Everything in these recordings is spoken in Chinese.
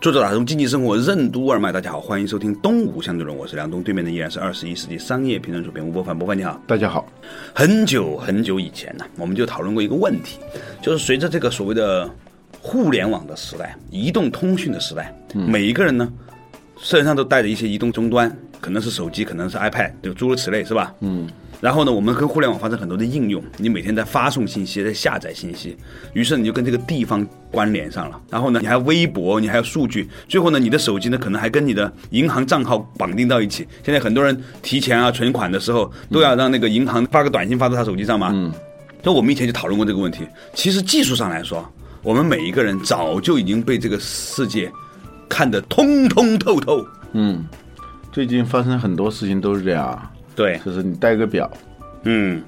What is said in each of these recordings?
作者打通经济生活任督二脉，大家好，欢迎收听东吴相对论，我是梁东，对面的依然是二十一世纪商业评论主编吴伯凡，伯凡你好，大家好。很久很久以前呢，我们就讨论过一个问题，就是随着这个所谓的互联网的时代、移动通讯的时代，每一个人呢身上都带着一些移动终端，可能是手机，可能是 iPad，就诸如此类，是吧？嗯。然后呢，我们跟互联网发生很多的应用，你每天在发送信息，在下载信息，于是你就跟这个地方关联上了。然后呢，你还有微博，你还有数据，最后呢，你的手机呢可能还跟你的银行账号绑定到一起。现在很多人提钱啊、存款的时候，都要让那个银行发个短信发到他手机上嘛。嗯。所以我们以前就讨论过这个问题。其实技术上来说，我们每一个人早就已经被这个世界看得通通透透。嗯。最近发生很多事情都是这样。对，就是你戴个表，嗯，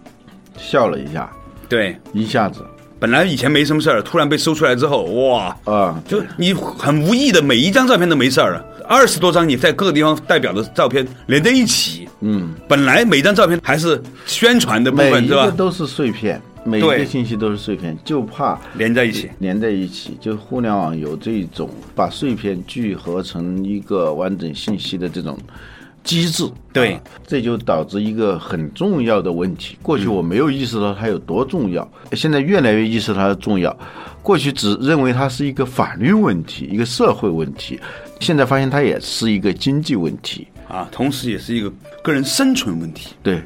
笑了一下，对，一下子，本来以前没什么事儿，突然被搜出来之后，哇，啊，就你很无意的每一张照片都没事儿了，二十多张你在各个地方代表的照片连在一起，嗯，本来每张照片还是宣传的部分，是吧？都是碎片，每一个信息都是碎片，就怕连在一起，连在一起，就互联网有这种把碎片聚合成一个完整信息的这种。机制对，这就导致一个很重要的问题。过去我没有意识到它有多重要，现在越来越意识到它的重要。过去只认为它是一个法律问题、一个社会问题，现在发现它也是一个经济问题啊，同时也是一个个人生存问题。对，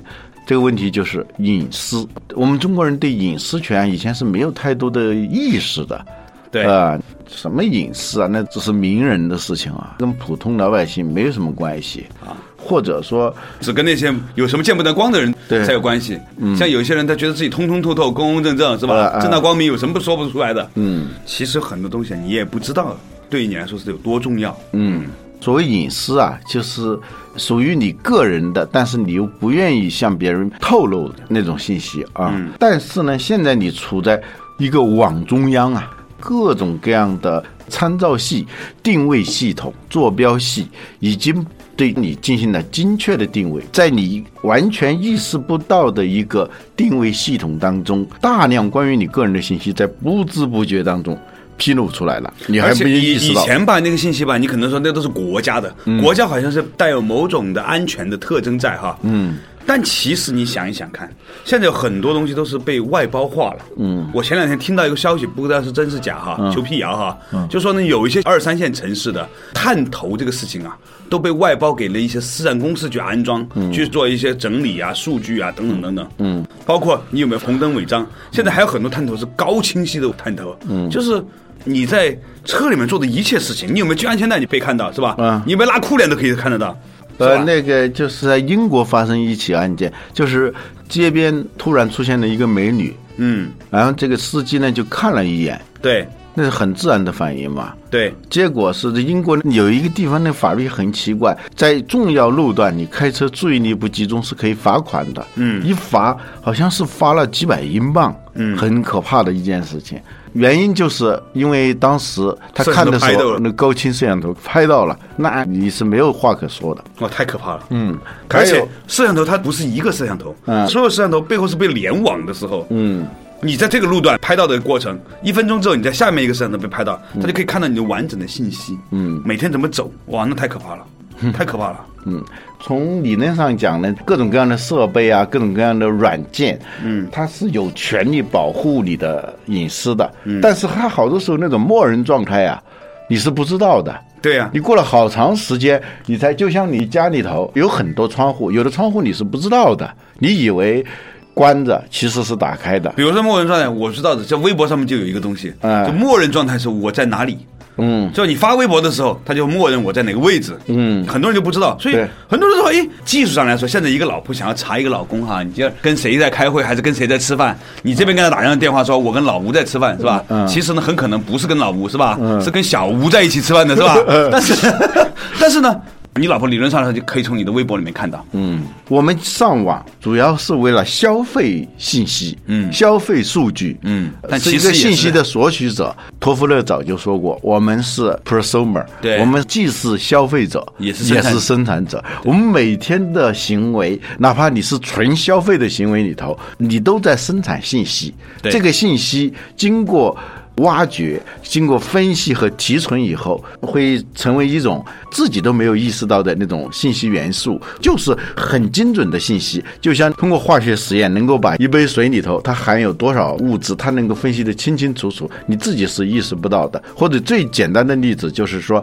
这个问题就是隐私。我们中国人对隐私权以前是没有太多的意识的。对啊，什么隐私啊？那只是名人的事情啊，跟普通老百姓没有什么关系啊。或者说，只跟那些有什么见不得光的人才有关系。像有些人，他觉得自己通通透透、公公正正，是吧？正大光明，有什么说不出来的？嗯，其实很多东西你也不知道，对于你来说是有多重要。嗯，所谓隐私啊，就是属于你个人的，但是你又不愿意向别人透露的那种信息啊。但是呢，现在你处在一个网中央啊。各种各样的参照系、定位系统、坐标系，已经对你进行了精确的定位。在你完全意识不到的一个定位系统当中，大量关于你个人的信息在不知不觉当中披露出来了。你还没意识到。以前吧，那个信息吧，你可能说那都是国家的，国家好像是带有某种的安全的特征在哈。嗯。但其实你想一想看，现在有很多东西都是被外包化了。嗯，我前两天听到一个消息，不知道是真是假哈，求辟谣哈。嗯，就说呢，有一些二三线城市的探头这个事情啊，都被外包给了一些私人公司去安装，去做一些整理啊、数据啊等等等等。嗯，包括你有没有红灯违章？现在还有很多探头是高清晰的探头。嗯，就是你在车里面做的一切事情，你有没有系安全带？你被看到是吧？嗯，你有没有拉裤链都可以看得到。呃，那个就是在英国发生一起案件，就是街边突然出现了一个美女，嗯，然后这个司机呢就看了一眼，对，那是很自然的反应嘛，对。结果是英国有一个地方的法律很奇怪，在重要路段你开车注意力不集中是可以罚款的，嗯，一罚好像是罚了几百英镑，嗯，很可怕的一件事情。原因就是因为当时他看的时候，那高清摄像头拍到了，那你是没有话可说的。哇，太可怕了。嗯，而且摄像头它不是一个摄像头，嗯，所有摄像头背后是被联网的时候，嗯，你在这个路段拍到的过程，一分钟之后你在下面一个摄像头被拍到，他就可以看到你的完整的信息。嗯，每天怎么走，哇，那太可怕了，太可怕了。嗯，从理论上讲呢，各种各样的设备啊，各种各样的软件，嗯，它是有权利保护你的隐私的。嗯，但是它好多时候那种默认状态啊，你是不知道的。对呀，你过了好长时间，你才就像你家里头有很多窗户，有的窗户你是不知道的，你以为关着，其实是打开的。比如说默认状态，我知道的，在微博上面就有一个东西，嗯就默认状态是我在哪里。嗯，就你发微博的时候，他就默认我在哪个位置。嗯很多人就不知道，所以很多人说，哎，技术上来说，现在一个老婆想要查一个老公哈，你就跟谁在开会，还是跟谁在吃饭？你这边跟他打一个电话说，我跟老吴在吃饭，是吧？嗯其实呢，很可能不是跟老吴，是吧？嗯是跟小吴在一起吃饭的，是吧？但是，但是呢，你老婆理论上她就可以从你的微博里面看到。嗯，我们上网主要是为了消费信息，嗯消费数据，嗯但是一个信息的索取者。托夫勒早就说过，我们是 prosumer，对我们既是消费者，也是生产也是生产者。我们每天的行为，哪怕你是纯消费的行为里头，你都在生产信息。对这个信息经过。挖掘，经过分析和提纯以后，会成为一种自己都没有意识到的那种信息元素，就是很精准的信息。就像通过化学实验，能够把一杯水里头它含有多少物质，它能够分析的清清楚楚，你自己是意识不到的。或者最简单的例子就是说，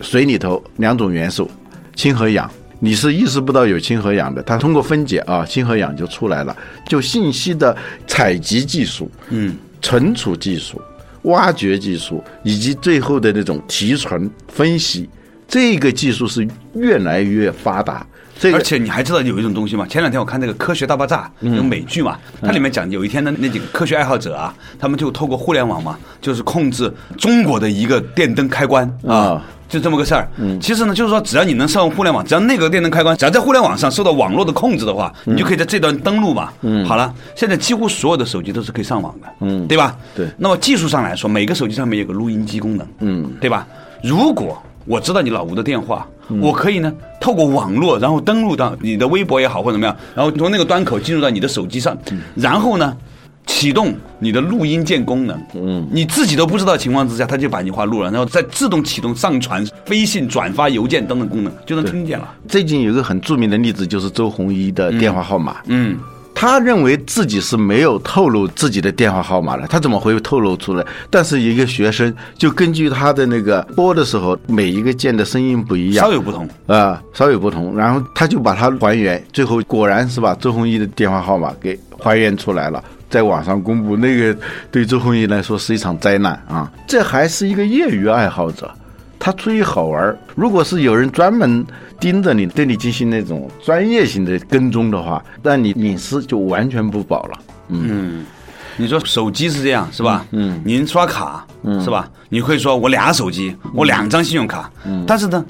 水里头两种元素，氢和氧。你是意识不到有氢和氧的，它通过分解啊，氢和氧就出来了。就信息的采集技术，嗯，存储技术、挖掘技术，以及最后的那种提纯分析，这个技术是越来越发达。这个而且你还知道有一种东西吗？前两天我看那个《科学大爆炸》嗯那个美剧嘛，它里面讲有一天呢，那几个科学爱好者啊，他们就透过互联网嘛，就是控制中国的一个电灯开关啊啊。就这么个事儿，嗯。其实呢，就是说，只要你能上互联网，只要那个电灯开关，只要在互联网上受到网络的控制的话，你就可以在这段登录嘛。嗯。好了，现在几乎所有的手机都是可以上网的，嗯。对吧？对。那么技术上来说，每个手机上面有个录音机功能，嗯，对吧？如果我知道你老吴的电话，嗯。我可以呢透过网络，然后登录到你的微博也好或者怎么样，然后从那个端口进入到你的手机上，嗯。然后呢启动你的录音键功能，嗯，你自己都不知道情况之下，它就把你话录了，然后再自动启动上传、微信、转发邮件等等功能，就能听见了。最近有一个很著名的例子，就是周鸿祎的电话号码。嗯，他认为自己是没有透露自己的电话号码的，他怎么会透露出来？但是一个学生就根据他的那个拨的时候，每一个键的声音不一样，稍有不同。啊、稍有不同，然后他就把它还原，最后果然是把周鸿祎的电话号码给还原出来了，在网上公布，那个对周鸿祎来说是一场灾难啊！这还是一个业余爱好者，他出于好玩儿。如果是有人专门盯着你，对你进行那种专业性的跟踪的话，那你隐私就完全不保了。嗯你说手机是这样是吧？嗯您刷卡，是吧？你会说我俩手机，我两张信用卡，但是呢。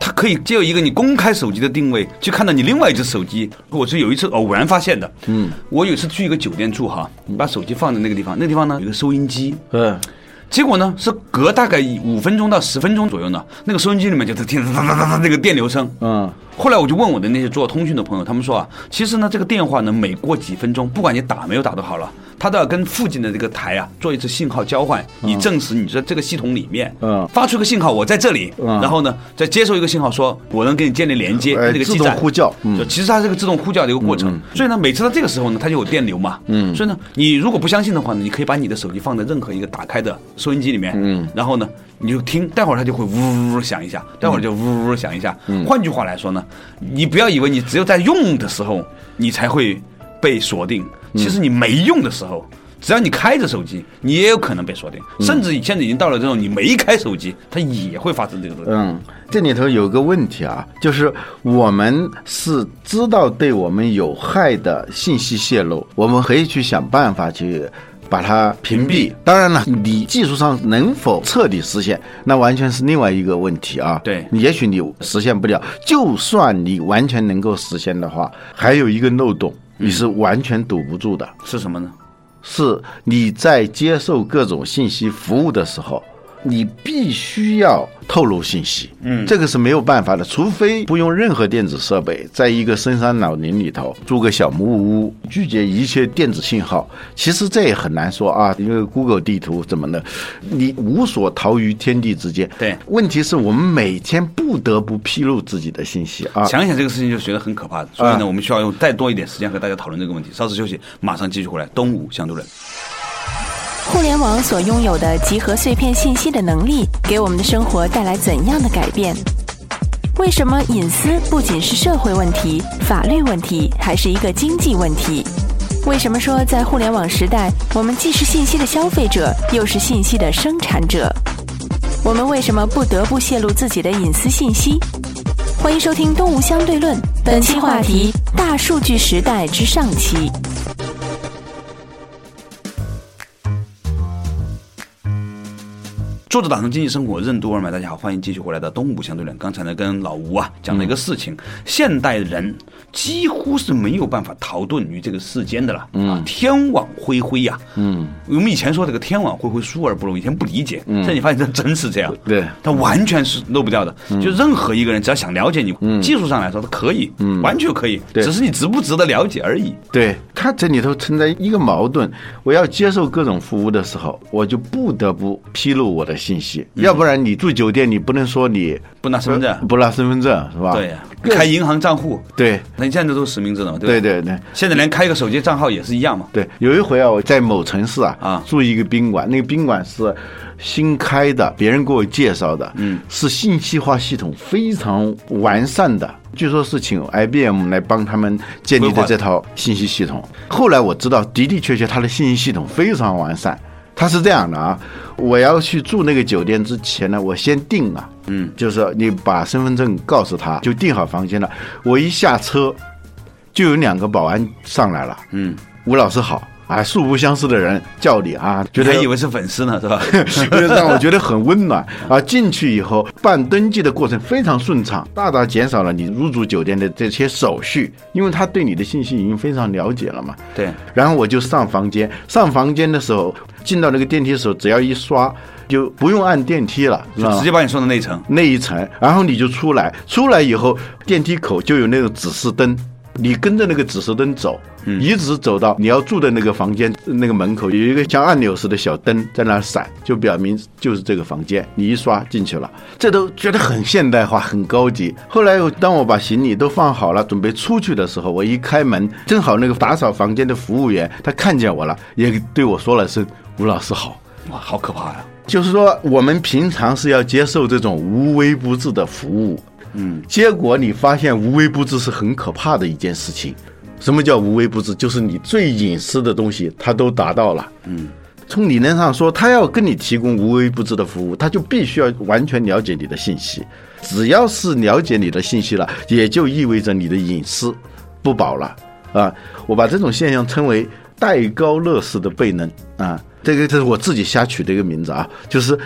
它可以借由一个你公开手机的定位，去看到你另外一只手机。我是有一次偶然发现的。嗯，我有一次去一个酒店住哈，把手机放在那个地方，那个地方呢有个收音机，嗯结果呢是隔大概五分钟到十分钟左右呢，那个收音机里面就是听哒哒哒哒那个电流声。嗯后来我就问我的那些做通讯的朋友，他们说啊，其实呢，这个电话呢，每过几分钟，不管你打没有打都好了，它都要跟附近的这个台啊做一次信号交换，以证实你在这个系统里面，嗯。发出一个信号，我在这里，嗯。然后呢，再接收一个信号，说我能跟你建立连接，哎自那个基站。动呼叫嗯。就其实它是个自动呼叫的一个过程，所以呢，每次到这个时候呢，它就有电流嘛，嗯，所以呢，你如果不相信的话呢，你可以把你的手机放在任何一个打开的收音机里面，嗯，然后呢，你就听，待会儿它就会呜呜呜响一下，待会儿就呜呜呜响一下。换句话来说呢，你不要以为你只有在用的时候你才会被锁定，其实你没用的时候。只要你开着手机，你也有可能被锁定，甚至现在已经到了这种你没开手机，它也会发生这个东西。嗯，这里头有个问题啊，就是我们是知道对我们有害的信息泄露，我们可以去想办法去。把它屏蔽。当然了，你技术上能否彻底实现，那完全是另外一个问题啊。对也许你实现不了。就算你完全能够实现的话，还有一个漏洞，你是完全堵不住的。是什么呢？是你在接受各种信息服务的时候，你必须要透露信息。嗯，这个是没有办法的，除非不用任何电子设备，在一个深山老林里头住个小木屋，拒绝一切电子信号。其实这也很难说啊，因为 Google 地图怎么的，你无所逃于天地之间。对问题是我们每天不得不披露自己的信息啊。想一想这个事情就觉得很可怕的，所以啊呢，我们需要用再多一点时间和大家讨论这个问题。稍事休息，马上继续回来。东吴相对论。互联网所拥有的集合碎片信息的能力，给我们的生活带来怎样的改变？为什么隐私不仅是社会问题、法律问题，还是一个经济问题？为什么说在互联网时代，我们既是信息的消费者，又是信息的生产者？我们为什么不得不泄露自己的隐私信息？欢迎收听《东吴相对论》，本期话题：大数据时代之上期。作者打通经济生活任督二脉，大家好，欢迎继续回来的东吴相对论。刚才呢，跟老吴啊。讲了一个事情，现代人几乎是没有办法逃遁于这个世间的了，啊，天网恢恢呀，嗯，我们以前说这个天网恢恢，疏而不漏，以前不理解，现在你发现这真是这样，对，它完全是漏不掉的，就任何一个人只要想了解你，技术上来说，他可以，完全可以，对。只是你值不值得了解而已。对，它这里头存在一个矛盾，我要接受各种服务的时候，我就不得不披露我的信息，要不然你住酒店，你不能说你不拿身份证，不拿身份证是吧？对呀，开银行账户，对那你现在都是实名制的嘛，对？对对对。现在连开个手机账号也是一样嘛。对，有一回啊，我在某城市啊啊住一个宾馆，那个宾馆是新开的，别人给我介绍的，嗯，是信息化系统非常完善的，据说是请 IBM 来帮他们建立的这套信息系统。后来我知道，的的确确，它的信息系统非常完善。它是这样的啊，我要去住那个酒店之前呢，我先订啊，嗯，就是你把身份证告诉他，就订好房间了。我一下车，就有两个保安上来了，嗯，吴老师好啊，素不相识的人叫你啊，觉得还以为是粉丝呢，是吧？让我觉得很温暖啊。进去以后办登记的过程非常顺畅，大大减少了你入住酒店的这些手续，因为他对你的信息已经非常了解了嘛。对，然后我就上房间，上房间的时候进到那个电梯的时候，只要一刷就不用按电梯了，就直接把你送到内层。那一层，然后你就出来，出来以后电梯口就有那种指示灯，你跟着那个指示灯走，一直走到你要住的那个房间那个门口有一个像按钮似的小灯在那闪，就表明就是这个房间，你一刷进去了，这都觉得很现代化、很高级。后来当我把行李都放好了，准备出去的时候，我一开门，正好那个打扫房间的服务员他看见我了，也对我说了声“吴老师好”。哇，好可怕呀！就是说，我们平常是要接受这种无微不至的服务，嗯，结果你发现无微不至是很可怕的一件事情。什么叫无微不至？就是你最隐私的东西，他都达到了，嗯。从理论上说，他要跟你提供无微不至的服务，他就必须要完全了解你的信息。只要是了解你的信息了，也就意味着你的隐私不保了啊！我把这种现象称为戴高乐式的悖论啊。这个这是我自己瞎取的一个名字啊，就是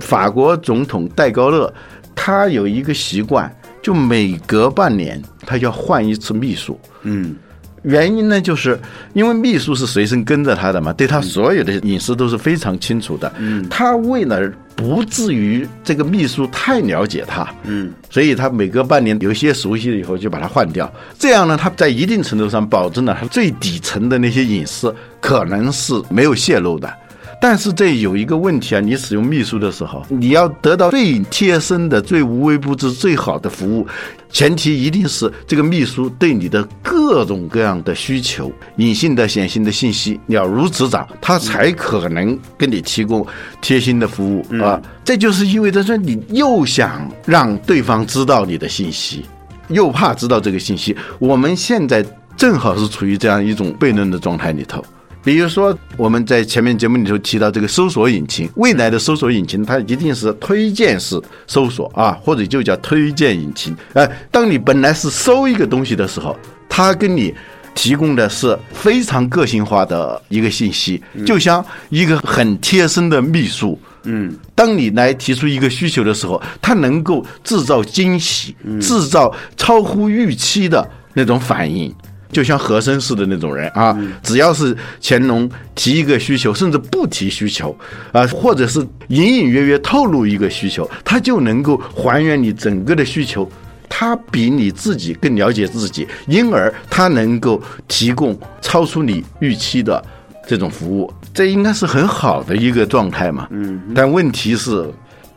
法国总统戴高乐，他有一个习惯，就每隔半年他要换一次秘书。嗯，原因呢，就是因为秘书是随身跟着他的嘛，对他所有的隐私都是非常清楚的。嗯，他为了不至于这个秘书太了解他，嗯，所以他每隔半年有一些熟悉了以后就把它换掉。这样呢，他在一定程度上保证了他最底层的那些隐私可能是没有泄露的。但是这有一个问题啊，你使用秘书的时候，你要得到最贴身的、最无微不至、最好的服务，前提一定是这个秘书对你的各种各样的需求、隐性的、显性的信息了如指掌，他才可能给你提供贴心的服务啊。这就是意味着说，你又想让对方知道你的信息，又怕知道这个信息。我们现在正好是处于这样一种悖论的状态里头。比如说，我们在前面节目里头提到这个搜索引擎，未来的搜索引擎它一定是推荐式搜索啊，或者就叫推荐引擎。呃，当你本来是搜一个东西的时候，它跟你提供的是非常个性化的一个信息，就像一个很贴身的秘书。嗯，当你来提出一个需求的时候，它能够制造惊喜，制造超乎预期的那种反应。就像和珅似的那种人啊，只要是乾隆提一个需求，甚至不提需求啊，或者是隐隐约约透露一个需求，他就能够还原你整个的需求。他比你自己更了解自己，因而他能够提供超出你预期的这种服务，这应该是很好的一个状态嘛。嗯，但问题是，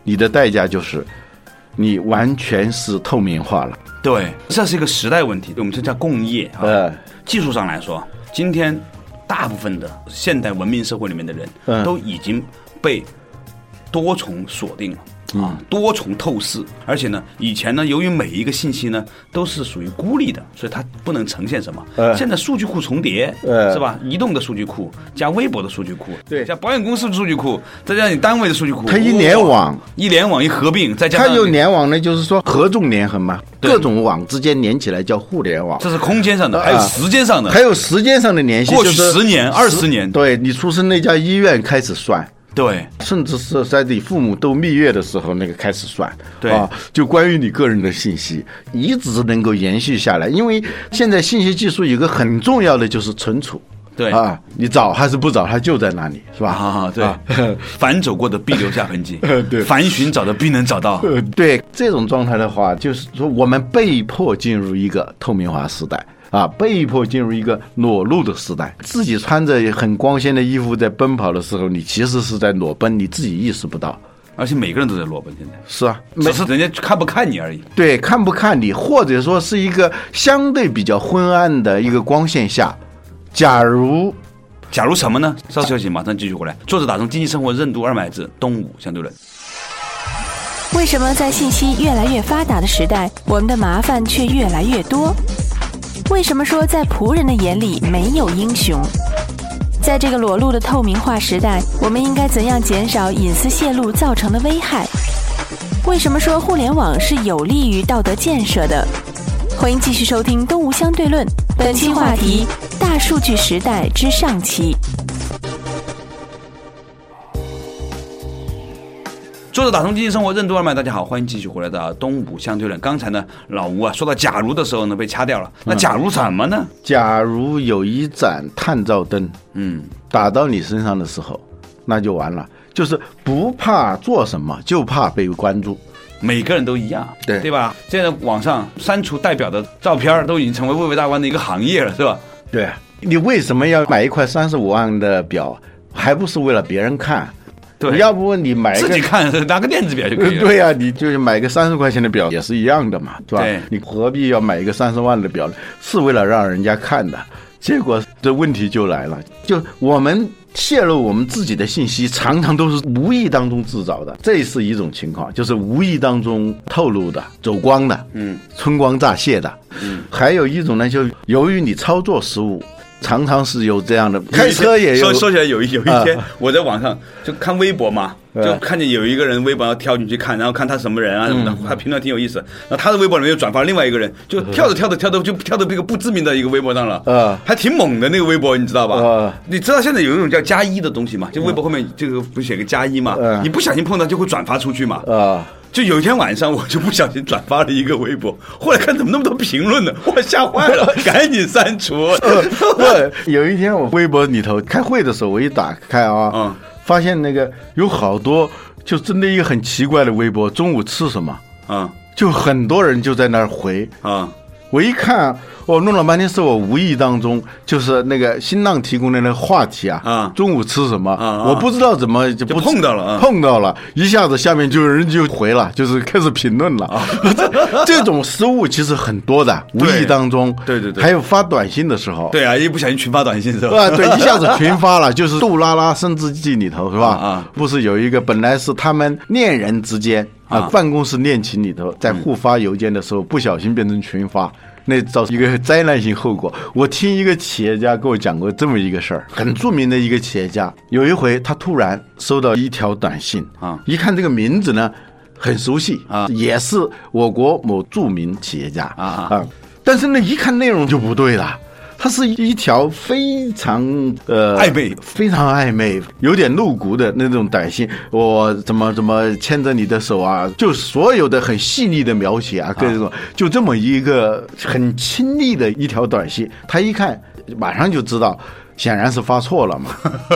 你的代价就是你完全是透明化了。对，这是一个时代问题，我们这叫共业啊。呃，技术上来说，今天大部分的现代文明社会里面的人，嗯都已经被多重锁定了。啊，多重透视，而且呢，以前呢，由于每一个信息呢都是属于孤立的，所以它不能呈现什么。呃现在数据库重叠，呃是吧？移动的数据库加微博的数据库，对。加保险公司的数据库，再加上你单位的数据库，它一联网。哇，一联网一合并，再加上它有联网呢，就是说合纵连横嘛，对。各种网之间连起来叫互联网。这是空间上的，还有啊时间上的，还有时间上的联系，过去就是10年二十年。对你出生那家医院开始算，对。甚至是在你父母都蜜月的时候，那个开始算，对。啊，就关于你个人的信息，一直能够延续下来。因为现在信息技术有个很重要的就是存储，对。啊，你找还是不找，它就在那里，是吧？啊，对，凡走过的必留下痕迹，对。凡寻找的必能找到。呃，对。这种状态的话，就是说我们被迫进入一个透明化时代啊，被迫进入一个裸露的时代。自己穿着很光鲜的衣服在奔跑的时候，你其实是在裸奔，你自己意识不到。而且每个人都在裸奔，现在是啊，只是人家看不看你而已。对，看不看你，或者说是一个相对比较昏暗的一个光线下，假如假如什么呢？稍事休息，马上继续回来。作者打通经济生活任督二脉之东吴相对论。为什么在信息越来越发达的时代，我们的麻烦却越来越多？为什么说在仆人的眼里没有英雄？在这个裸露的透明化时代，我们应该怎样减少隐私泄露造成的危害？为什么说互联网是有利于道德建设的？欢迎继续收听《东吴相对论》，本期话题：大数据时代之上期。作者打通经济生活任督二脉，大家好，欢迎继续回来的东吴相对论。刚才呢，老吴啊说到假如的时候呢，被掐掉了。那假如什么呢？假如有一盏探照灯嗯，打到你身上的时候，那就完了。就是不怕做什么，就怕被关注。每个人都一样，对对吧？现在网上删除代表的照片都已经成为蔚为大观的一个行业了，是吧？对你为什么要买一块三十五万的表，还不是为了别人看？对，要不你买自己看拿个电子表就可以了。对呀、你就是买个三十块钱的表也是一样的嘛，对吧对？你何必要买一个三十万的表呢？是为了让人家看的。结果这问题就来了，就我们泄露我们自己的信息，常常都是无意当中制造的，这是一种情况，就是无意当中透露的、走光的，嗯，春光乍泄的。嗯，还有一种呢，就由于你操作失误，常常是有这样的，开车也有说说起来有一有一啊天，我在网上就看微博嘛，嗯就看见有一个人微博要跳进去看，然后看他什么人啊什么的，嗯他评论挺有意思。然后他的微博里面又转发另外一个人，就跳着跳着跳着就跳到这个不知名的一个微博上了，呃还挺猛的那个微博，你知道吧？呃你知道现在有一种叫加一的东西嘛？就微博后面这个不写个加一嘛？嗯你不小心碰到就会转发出去嘛？啊。就有一天晚上，我就不小心转发了一个微博，后来看怎么那么多评论呢，我吓坏了，赶紧删除。对，有一天我微博里头开会的时候，我一打开啊，嗯发现那个有好多，就针对一个很奇怪的微博，中午吃什么？啊就很多人就在那儿回，啊我一看，我弄了半天是我无意当中就是那个新浪提供的那个话题啊，啊中午吃什么？我不知道怎么就碰到了啊碰到了，一下子下面就有人就回了，就是开始评论了。啊 这这种失误其实很多的，无意当中，对对对还有发短信的时候，对啊，一不小心群发短信是吧？啊，对，一下子群发了，就是《杜拉拉升职记》里头是吧？不是有一个本来是他们恋人之间啊，啊办公室恋情里头在互发邮件的时候，不小心变成群发。那造成一个灾难性后果。我听一个企业家跟我讲过这么一个事儿，很著名的一个企业家，有一回他突然收到一条短信啊一看这个名字呢很熟悉啊也是我国某著名企业家啊啊啊，但是呢一看内容就不对了。它是一条非常呃暧昧非常暧昧、有点露骨的那种短信。我怎么怎么牵着你的手啊？就所有的很细腻的描写啊，各种就这么一个很亲密的一条短信，他一看马上就知道。显然是发错了嘛，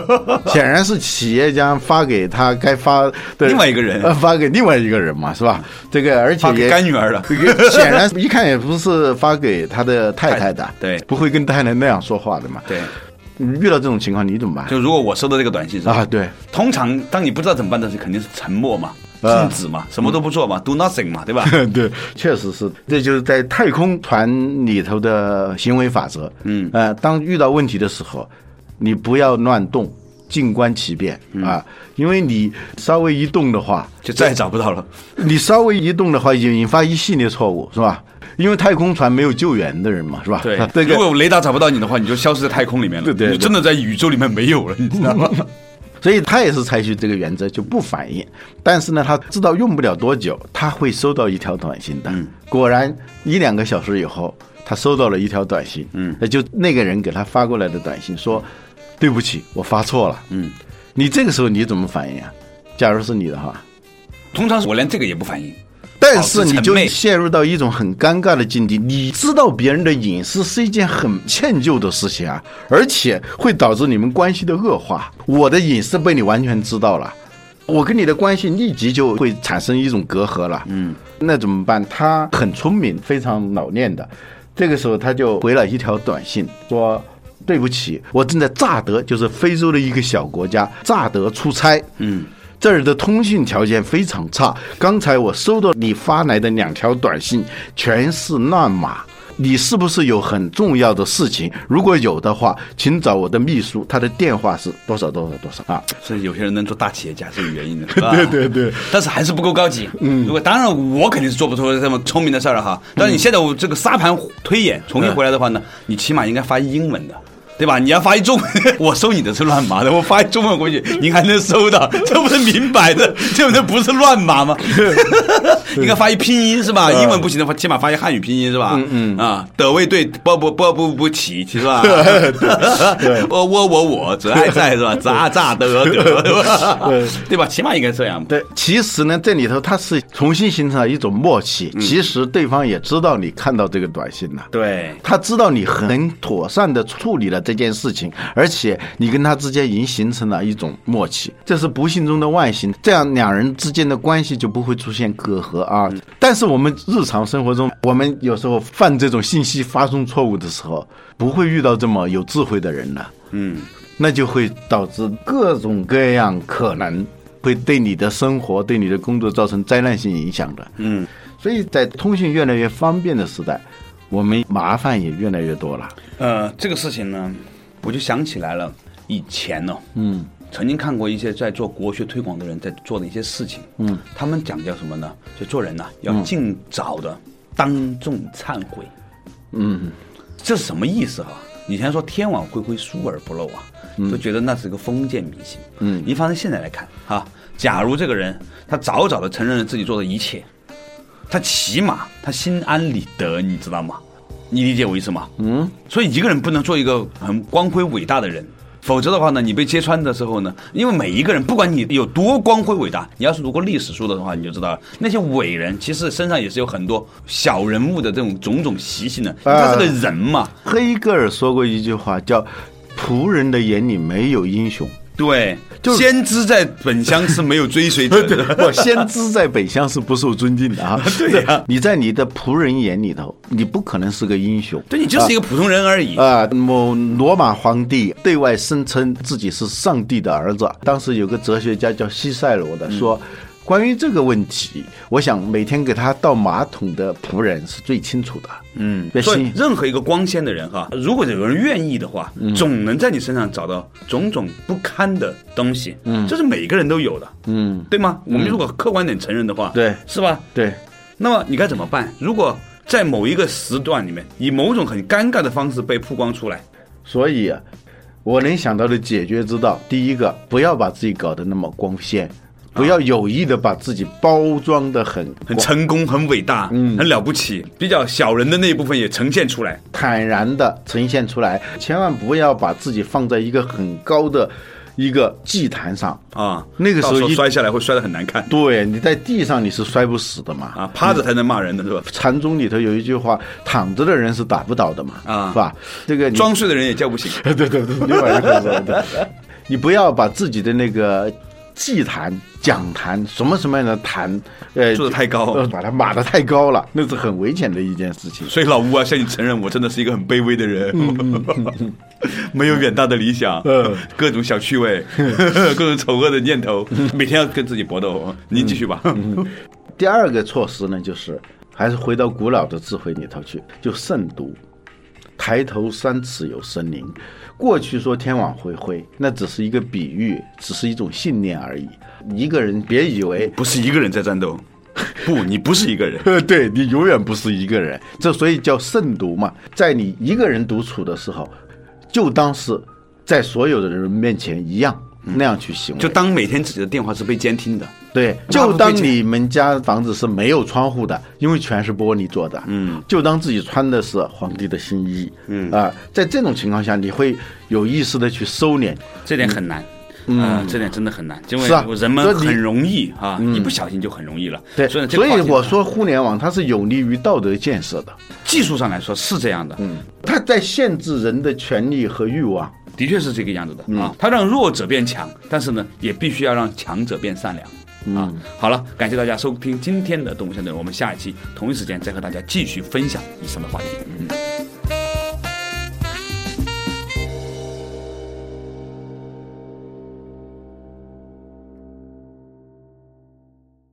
显然是企业家发给他该发的另外一个人呃，发给另外一个人嘛，是吧？这个而且给也干女儿了 显然一看也不是发给他的太太的，对不会跟太太那样说话的嘛。对，遇到这种情况你怎么办？就如果我收到这个短信是吧？啊，对，通常当你不知道怎么办的时候，肯定是沉默嘛，啊静止嘛，什么都不做嘛，do nothing 嘛，对吧？对，确实是，这就是在太空船里头的行为法则。嗯呃，当遇到问题的时候，你不要乱动，静观其变啊，因为你稍微一动的话，就再也找不到了。你稍微一动的话，引引发一系列错误，是吧？因为太空船没有救援的人嘛，是吧？对 如果雷达找不到你的话，你就消失在太空里面了，对对对你真的在宇宙里面没有了，你知道吗？所以他也是采取这个原则，就不反应。但是呢，他知道用不了多久，他会收到一条短信的。嗯果然，一两个小时以后，他收到了一条短信。嗯，那就那个人给他发过来的短信说：“对不起，我发错了。”嗯，你这个时候你怎么反应啊？假如是你的话，通常我连这个也不反应。但是你就陷入到一种很尴尬的境地。你知道别人的隐私是一件很歉疚的事情啊，而且会导致你们关系的恶化。我的隐私被你完全知道了，我跟你的关系立即就会产生一种隔阂了。嗯，那怎么办？他很聪明，非常老练的。这个时候他就回了一条短信说。对不起，我正在乍得，就是非洲的一个小国家乍得出差。嗯，这儿的通信条件非常差。刚才我收到你发来的两条短信，全是乱码。你是不是有很重要的事情？如果有的话，请找我的秘书，他的电话是多少多少多少啊？所以有些人能做大企业家是有原因的，对对对，但是还是不够高级。嗯，如果当然我肯定是做不出这么聪明的事儿了哈。但是你现在我这个沙盘推演重新回来的话呢，你起码应该发英文的。对吧？你要发一中文，我收你的是乱码的，我发一中文过去，您还能收到，这不是明摆着，这不是不是乱码吗？应该发一拼音是吧？英文不行的话，起码发一汉语拼音是吧？嗯嗯啊，德位对波不波不不起是吧？我我我我只爱在是吧？咋咋得得对吧？对吧？起码应该这样。对，其实呢，这里头它是重新形成了一种默契。其实对方也知道你看到这个短信了。对，他知道你很妥善的处理了这件事情，而且你跟他之间已经形成了一种默契，这是不幸中的万幸，这样两人之间的关系就不会出现隔阂啊。但是我们日常生活中，我们有时候犯这种信息发送错误的时候，不会遇到这么有智慧的人了，嗯，那就会导致各种各样可能会对你的生活、对你的工作造成灾难性影响的。嗯，所以在通讯越来越方便的时代，我们麻烦也越来越多了。呃，这个事情呢，我就想起来了，以前呢、嗯。曾经看过一些在做国学推广的人在做的一些事情，嗯，他们讲叫什么呢？就做人呐、要尽早的当众忏悔，嗯。这是什么意思哈、以前说天网恢恢，疏而不漏啊，都觉得那是一个封建迷信。嗯。你放在现在来看哈、假如这个人他早早的承认了自己做的一切，他起码他心安理得，你知道吗？你理解我意思吗？嗯，所以一个人不能做一个很光辉伟大的人，否则的话呢，你被揭穿的时候呢，因为每一个人不管你有多光辉伟大，你要是读过历史书的话，你就知道了，那些伟人其实身上也是有很多小人物的这种种种习性的，他是个人嘛，黑格尔说过一句话，叫“仆人的眼里没有英雄。对，就先知在本乡是没有追随者的，”。不先知在本乡是不受尊敬的啊！对呀你在你的仆人眼里头，你不可能是个英雄。对你就是一个普通人而已。啊，某罗马皇帝对外声称自己是上帝的儿子。当时有个哲学家叫西塞罗的说，关于这个问题，我想每天给他倒马桶的仆人是最清楚的。嗯，所以任何一个光鲜的人哈，如果有人愿意的话，总能在你身上找到种种不堪的东西。嗯，这是每个人都有的，嗯，对吗？我们如果客观点承认的话，对是吧？对，那么你该怎么办？如果在某一个时段里面，以某种很尴尬的方式被曝光出来，所以啊，我能想到的解决之道，第一个，不要把自己搞得那么光鲜，不要有意的把自己包装的很很成功、很伟大、嗯很了不起，比较小人的那一部分也呈现出来。坦然的呈现出来，千万不要把自己放在一个很高的一个祭坛上。啊，那个时候摔下来会摔得很难看对，你在地上你是摔不死的嘛。啊，趴着才能骂人的是吧？禅宗里头有一句话，躺着的人是打不倒的嘛，啊是吧？这个装睡的人也叫不醒。对 对对，另外一个说的，你不要把自己的那个祭坛、讲坛什么什么样的坛，呃，做得太高呃把它码的太高了，那是很危险的一件事情。所以老吴啊，向你承认，我真的是一个很卑微的人，没有远大的理想，嗯各种小趣味，各种丑恶的念头，每天要跟自己搏斗。您继续吧。第二个措施呢，就是还是回到古老的智慧里头去，就慎独。抬头三尺有神灵。过去说天网恢恢，那只是一个比喻，只是一种信念而已。一个人别以为不是一个人在战斗，不，你不是一个人。呃，对你永远不是一个人，这所以叫慎独嘛。在你一个人独处的时候，就当是在所有的人面前一样那样去行为。就当每天自己的电话是被监听的，对，就当你们家房子是没有窗户的，因为全是玻璃做的。嗯，就当自己穿的是皇帝的新衣。嗯啊，在这种情况下，你会有意识的去收敛。这点很难。嗯，这点真的很难，因为人们很容易啊，一不小心就很容易了。对，所以我说互联网它是有利于道德建设的。技术上来说是这样的，嗯，它在限制人的权利和欲望。的确是这个样子的啊。他让弱者变强，但是呢，也必须要让强者变善良。啊，好了，感谢大家收听今天的动物相对论，我们下一期同一时间再和大家继续分享以上的话题。嗯。